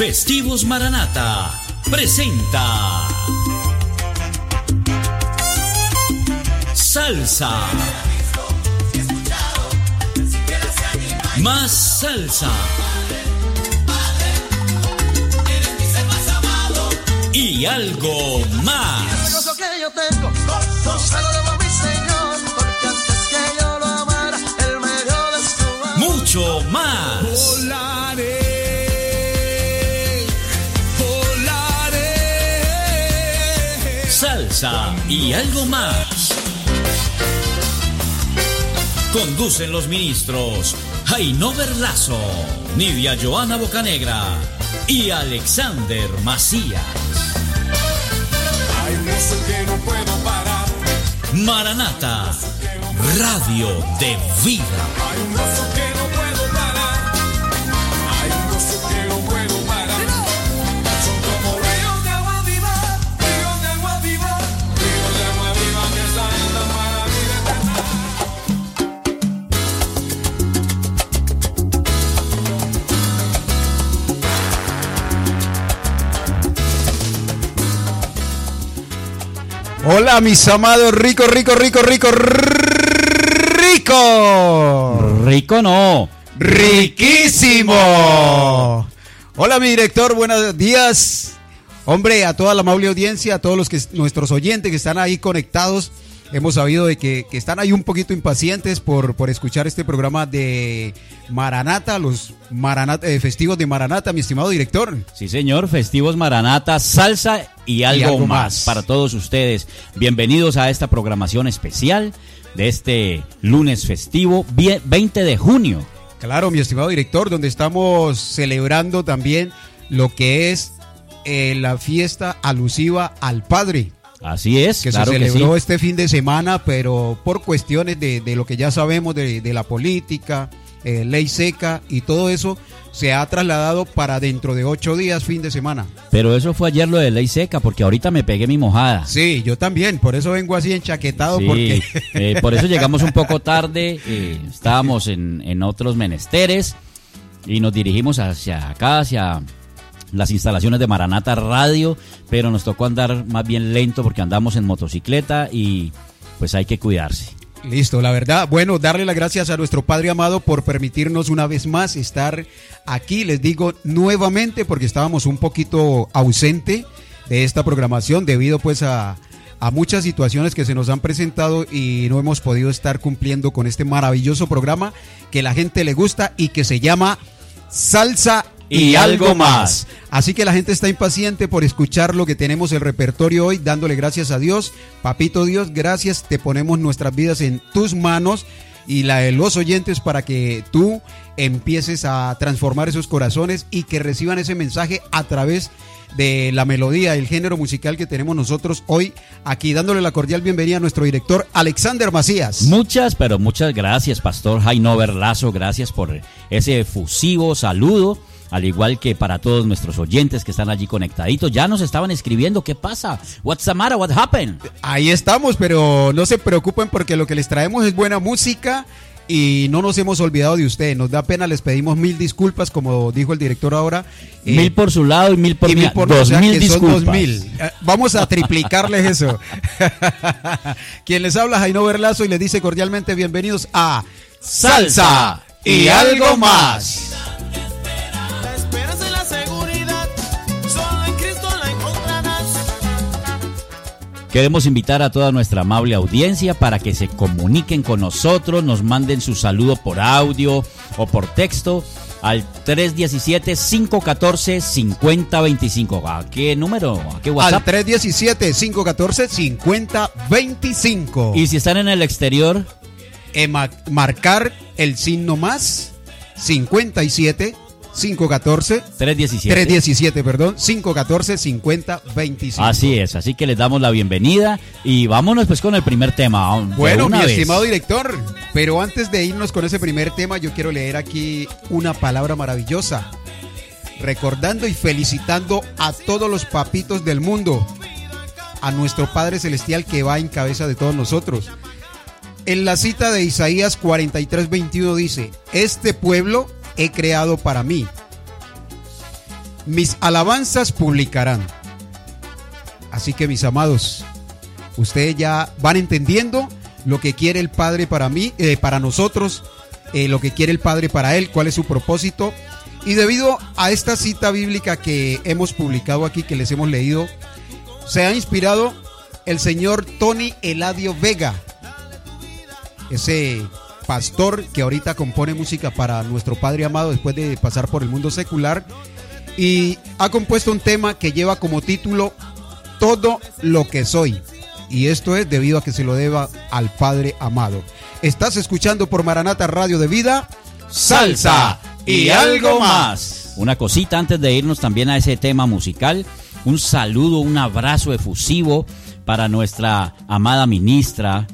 Festivos Maranata presenta Salsa. Más salsa. Y algo más. Salsa y algo más. Conducen los ministros Jainover Lazo, Nidia Joana Bocanegra y Alexander Macías. Hay que no puedo parar. Maranata, Radio de Vida. Hay Hola, mis amados rico, rico, rico, rico, rico. Rico no. Riquísimo. Hola, mi director, buenos días. Hombre, a toda la amable audiencia, a todos los que nuestros oyentes que están ahí conectados, hemos sabido de que, que están ahí un poquito impacientes por, por escuchar este programa de Maranata, los Maranata, eh, festivos de Maranata, mi estimado director. Sí, señor. Festivos Maranata, salsa y algo, algo más. más. para todos ustedes. Bienvenidos a esta programación especial de este lunes festivo, vie- 20 de junio. Claro, mi estimado director, donde estamos celebrando también lo que es eh, la fiesta alusiva al Padre, Así es, que claro se que celebró sí. este fin de semana, pero por cuestiones de, de lo que ya sabemos de, de la política, eh, ley seca y todo eso, se ha trasladado para dentro de ocho días, fin de semana. Pero eso fue ayer lo de ley seca, porque ahorita me pegué mi mojada. Sí, yo también, por eso vengo así enchaquetado, Sí, porque... eh, por eso llegamos un poco tarde, eh, estábamos en, en otros menesteres y nos dirigimos hacia acá, hacia las instalaciones de Maranata Radio, pero nos tocó andar más bien lento porque andamos en motocicleta y pues hay que cuidarse. Listo, la verdad, bueno, darle las gracias a nuestro Padre amado por permitirnos una vez más estar aquí, les digo nuevamente, porque estábamos un poquito ausente de esta programación debido pues a, a muchas situaciones que se nos han presentado y no hemos podido estar cumpliendo con este maravilloso programa que la gente le gusta y que se llama Salsa y, algo más. Así que la gente está impaciente por escuchar lo que tenemos el repertorio hoy, dándole gracias a Dios. Papito Dios, gracias, te ponemos nuestras vidas en tus manos y la de los oyentes para que tú empieces a transformar esos corazones y que reciban ese mensaje a través de la melodía, el género musical que tenemos nosotros hoy aquí, dándole la cordial bienvenida a nuestro director Alexander Macías. Muchas, pero muchas gracias, Pastor Jainover Lazo. Gracias por ese efusivo saludo. Al igual que para todos nuestros oyentes que están allí conectaditos, ya nos estaban escribiendo qué pasa, what's the matter, what happened. Ahí estamos, pero no se preocupen porque lo que les traemos es buena música y no nos hemos olvidado de ustedes. Nos da pena, les pedimos mil disculpas, como dijo el director ahora. Eh, mil por su lado y mil por y mi mil por dos o sea mil disculpas. dos mil. Eh, Vamos a triplicarles eso. Quien les habla, Jaino Berlazo, y les dice cordialmente bienvenidos a Salsa y algo más. Queremos invitar a toda nuestra amable audiencia para que se comuniquen con nosotros, nos manden su saludo por audio o por texto al 317-514-5025. ¿A qué número? ¿A qué Al WhatsApp? 317-514-5025. Y si están en el exterior, Eh, ma- marcar el signo más 57 514 317. 317, perdón, 514 5025. Así es, así que les damos la bienvenida y vámonos pues con el primer tema. de Bueno, mi vez. estimado director, pero antes de irnos con ese primer tema, yo quiero leer aquí una palabra maravillosa. Recordando y felicitando a todos los papitos del mundo, a nuestro Padre Celestial que va en cabeza de todos nosotros. En la cita de Isaías 43, 21 dice, este pueblo he creado para mí. mis alabanzas publicarán. Así que mis amados, ustedes ya van entendiendo lo que quiere el Padre para mí, eh, para nosotros, eh, lo que quiere el Padre para él, cuál es su propósito. Y debido a esta cita bíblica que hemos publicado aquí, que les hemos leído, se ha inspirado el señor Tony Eladio Vega, ese pastor que ahorita compone música para nuestro Padre amado después de pasar por el mundo secular y ha compuesto un tema que lleva como título Todo lo que soy. Y esto es debido a que se lo deba al Padre amado. Estás escuchando por Maranata Radio de Vida, salsa y algo más. Una cosita antes de irnos también a ese tema musical. Un saludo, un abrazo efusivo para nuestra amada ministra,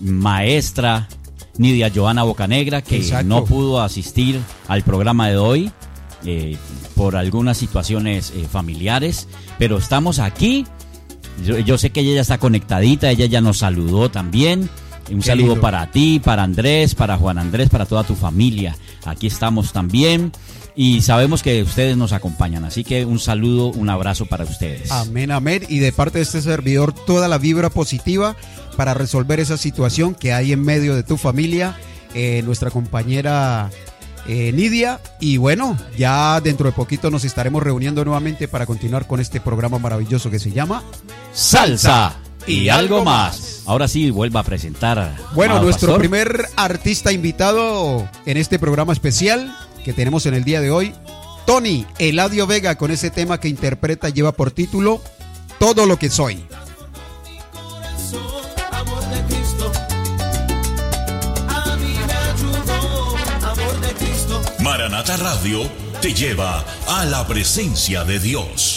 maestra Nidia Joana Bocanegra, que Exacto. no pudo asistir al programa de hoy eh, por algunas situaciones eh, familiares, pero estamos aquí. Yo, yo sé que ella ya está conectadita, ella ya nos saludó también. Un Qué saludo lindo. para ti, para Andrés, para Juan Andrés, para toda tu familia. Aquí estamos también y sabemos que ustedes nos acompañan, así que un saludo, un abrazo para ustedes. Amén, amén. Y de parte de este servidor, toda la vibra positiva para resolver esa situación que hay en medio de tu familia. eh, nuestra compañera eh, Nidia. Y bueno, ya dentro de poquito nos estaremos reuniendo nuevamente para continuar con este programa maravilloso que se llama Salsa y algo más. Ahora sí, vuelva a presentar. Bueno, amado nuestro pastor. primer artista invitado en este programa especial que tenemos en el día de hoy, Tony Eladio Vega, con ese tema que interpreta lleva por título Todo lo que soy. Maranata Radio te lleva a la presencia de Dios.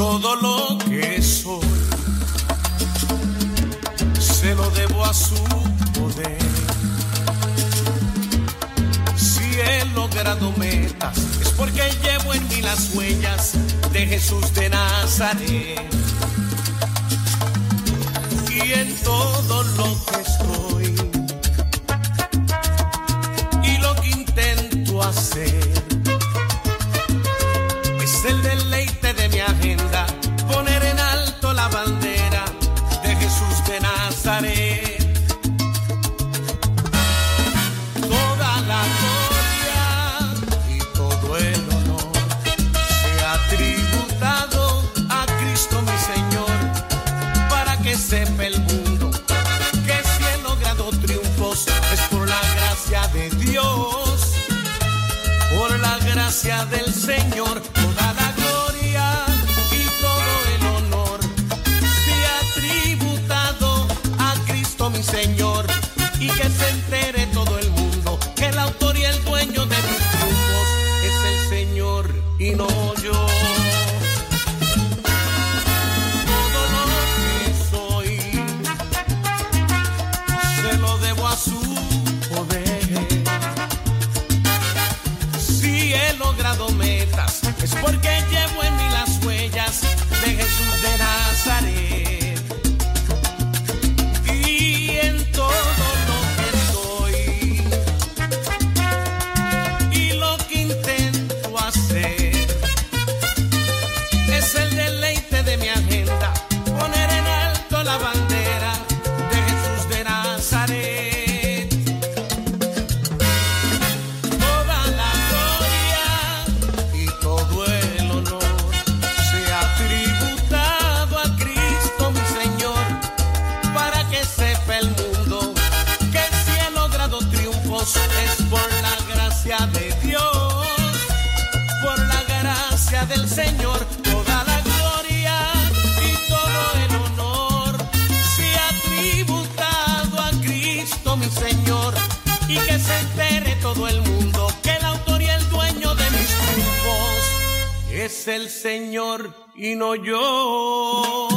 Todo lo que soy se lo debo a su poder. Si he logrado metas es porque llevo en mí las huellas de Jesús de Nazaret. Y en todo lo que estoy y lo que intento hacer de no es el Señor y no yo.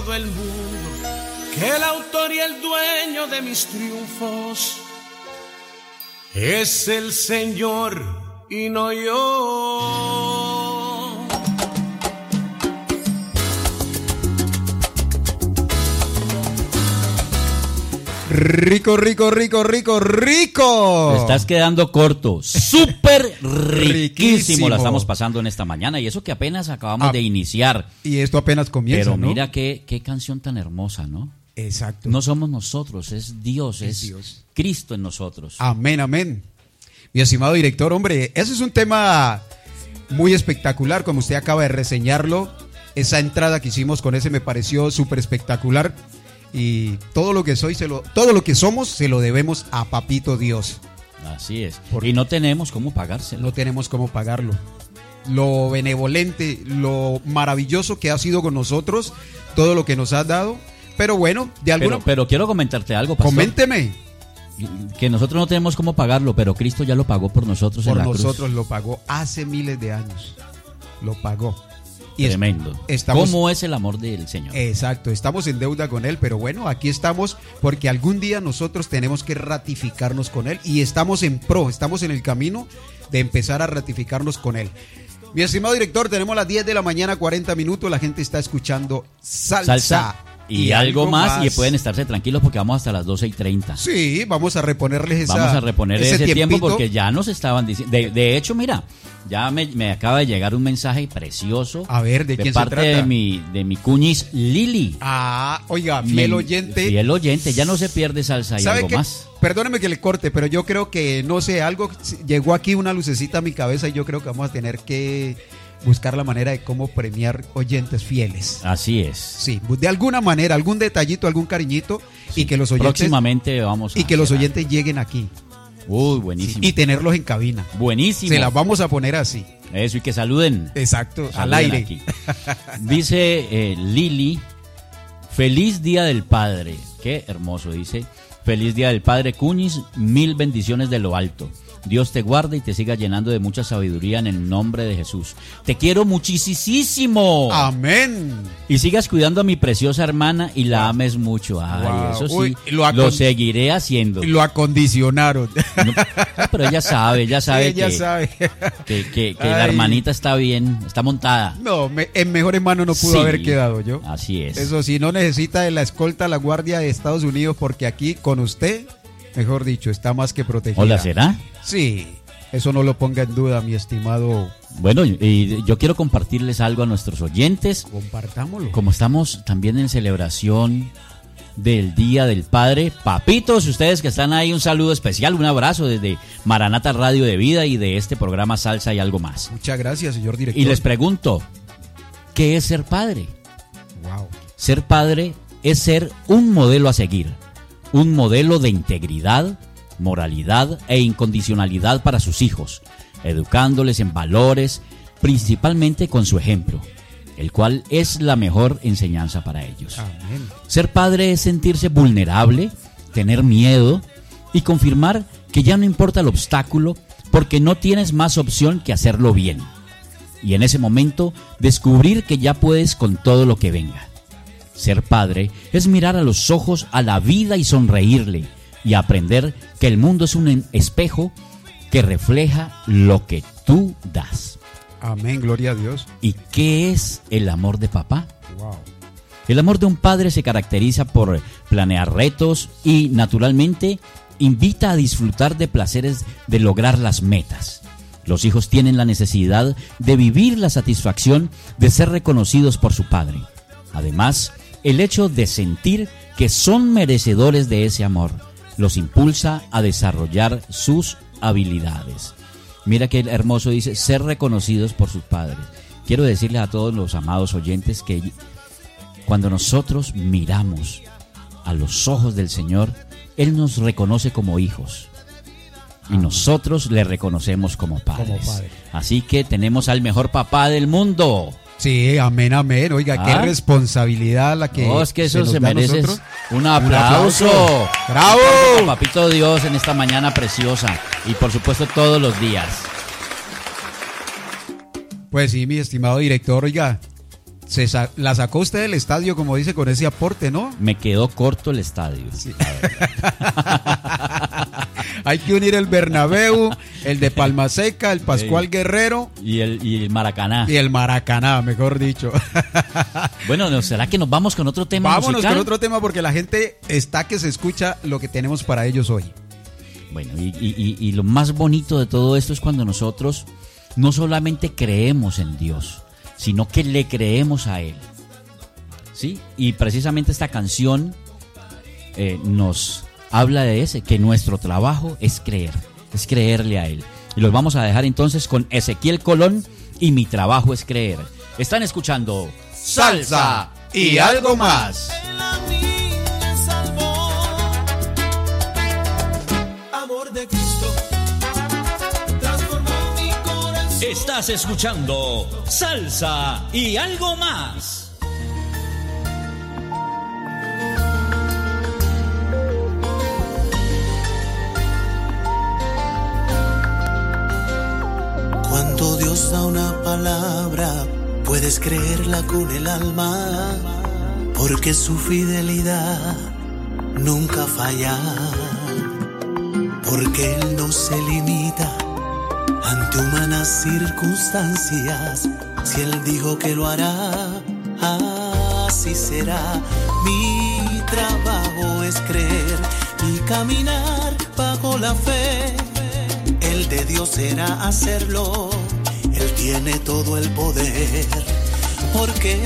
Todo el mundo que el autor y el dueño de mis triunfos es el Señor y no yo. Rico, rico, rico, rico, rico. Te estás quedando corto. Súper riquísimo. Riquísimo. La estamos pasando en esta mañana. Y eso que apenas acabamos Ah. de iniciar. Y esto apenas comienza, Pero ¿no? mira qué, qué canción tan hermosa, ¿no? Exacto. No somos nosotros, es Dios, Es es, Dios. Cristo en nosotros. Amén, amén. Mi estimado director, hombre, ese es un tema muy espectacular, como usted acaba de reseñarlo. Esa entrada que hicimos con ese me pareció súper espectacular. Y todo lo que soy, se lo, todo lo que somos, se lo debemos a Papito Dios. Así es. Por- Y no tenemos cómo pagárselo. No tenemos cómo pagarlo. Lo benevolente, lo maravilloso que ha sido con nosotros, todo lo que nos ha dado. Pero bueno, de alguna Pero, pero quiero comentarte algo, pastor. Coménteme. Que nosotros no tenemos cómo pagarlo, pero Cristo ya lo pagó por nosotros Por en la nosotros cruz. lo pagó hace miles de años. Lo pagó. Y es- Tremendo. estamos- ¿Cómo es el amor del Señor? Exacto, estamos en deuda con Él, pero bueno, aquí estamos porque algún día nosotros tenemos que ratificarnos con Él y estamos en pro, estamos en el camino de empezar a ratificarnos con Él. Mi estimado director, tenemos las 10 de la mañana, 40 minutos, la gente está escuchando salsa. Salsa y, algo más, y pueden estarse tranquilos porque vamos hasta las 12 y 30. Sí, vamos a reponerles esa, Vamos a reponer ese, tiempo porque ya nos estaban diciendo. De, de hecho, mira, ya me, me acaba de llegar un mensaje precioso. A ver, ¿de quién se parte trata? de mi, de mi cuñis Lili. Ah, oiga, fiel Me- oyente. Fiel oyente, ya no se pierde salsa y ¿Sabe algo más. Perdóneme que le corte, pero yo creo que, no sé, algo, llegó aquí una lucecita a mi cabeza y yo creo que vamos a tener que buscar la manera de cómo premiar oyentes fieles. Así es. Sí, de alguna manera, algún detallito, algún cariñito y que los oyentes Próximamente vamos a y que los oyentes lleguen aquí. Uy, buenísimo. y tenerlos en cabina. buenísimo. Se las vamos a poner así. Eso, y que saluden. Exacto, al aire. aquí. Dice eh, Lili, feliz día del padre. Qué hermoso, dice. Feliz día del padre Cuñis, mil bendiciones de lo alto. Dios te guarde y te siga llenando de mucha sabiduría en el nombre de Jesús. Te quiero muchísimo. Amén. Y sigas cuidando a mi preciosa hermana y la ames mucho. Ay, Wow. eso sí, Uy, lo, seguiré haciendo. Lo acondicionaron. No, pero ella sabe, ella sabe Ella que, sabe. que, que- que la hermanita está bien, está montada. No, me- en mejores manos no pudo Sí, haber quedado yo. Así es. Eso sí, no necesita de la escolta la Guardia de Estados Unidos porque aquí con usted, mejor dicho, está más que protegida. Hola, ¿será? Sí, eso no lo ponga en duda, mi estimado. Bueno, y- y yo quiero compartirles algo a nuestros oyentes. Compartámoslo. Como estamos también en celebración del Día del Padre, papitos, ustedes que están ahí, un saludo especial, un abrazo desde Maranata Radio de Vida y de este programa Salsa y algo más. Muchas gracias, señor director. Y les pregunto, ¿qué es ser padre? Wow. Ser padre es ser un modelo a seguir, un modelo de integridad, moralidad e incondicionalidad para sus hijos, educándoles en valores, principalmente con su ejemplo, el cual es la mejor enseñanza para ellos. Amén. Ser padre es sentirse vulnerable, tener miedo y confirmar que ya no importa el obstáculo porque no tienes más opción que hacerlo bien. Y en ese momento descubrir que ya puedes con todo lo que venga. Ser padre es mirar a los ojos a la vida y sonreírle y aprender que el mundo es un espejo que refleja lo que tú das. Amén, gloria a Dios. ¿Y qué es el amor de papá? Wow. El amor de un padre se caracteriza por planear retos y, naturalmente, invita a disfrutar de placeres de lograr las metas. Los hijos tienen la necesidad de vivir la satisfacción de ser reconocidos por su padre. Además, el hecho de sentir que son merecedores de ese amor los impulsa a desarrollar sus habilidades. Mira qué hermoso dice, ser reconocidos por sus padres. Quiero decirles a todos los amados oyentes que cuando nosotros miramos a los ojos del Señor, Él nos reconoce como hijos. Y nosotros le reconocemos como padres. padres. Así que tenemos al mejor papá del mundo. Sí, amén, amén. Oiga, qué Ah. responsabilidad la que. no, es que eso se, a merece un aplauso. aplauso. ¡Bravo! Papito Dios en esta mañana preciosa. Y por supuesto todos los días. Pues sí, mi estimado director, oiga, Se sa- la sacó usted del estadio, como dice, con ese aporte, ¿no? Me quedó corto el estadio. Hay que unir el Bernabéu, el de Palma Seca, el Pascual Sí. Guerrero Y el, y el Maracaná. y el Maracaná, mejor dicho. Bueno, ¿no ¿será que nos vamos con otro tema Vámonos musical? con otro tema porque la gente está que se escucha lo que tenemos para ellos hoy. Bueno, y, y- y- y lo más bonito de todo esto es cuando nosotros no solamente creemos en Dios, sino que le creemos a Él. ¿Sí? Y precisamente esta canción eh, nos habla de ese, que nuestro trabajo es creer, es creerle a Él. Y los vamos a dejar entonces con Ezequiel Colón y mi trabajo es creer. Están escuchando Salsa y algo más. Amor de Cristo. Estás escuchando Salsa y algo más. Dios da una palabra, puedes creerla con el alma, porque su fidelidad nunca falla, porque Él no se limita ante humanas circunstancias. Si Él dijo que lo hará, así será. Mi trabajo es creer y caminar bajo la fe. El de Dios será hacerlo. Él tiene todo el poder. Porque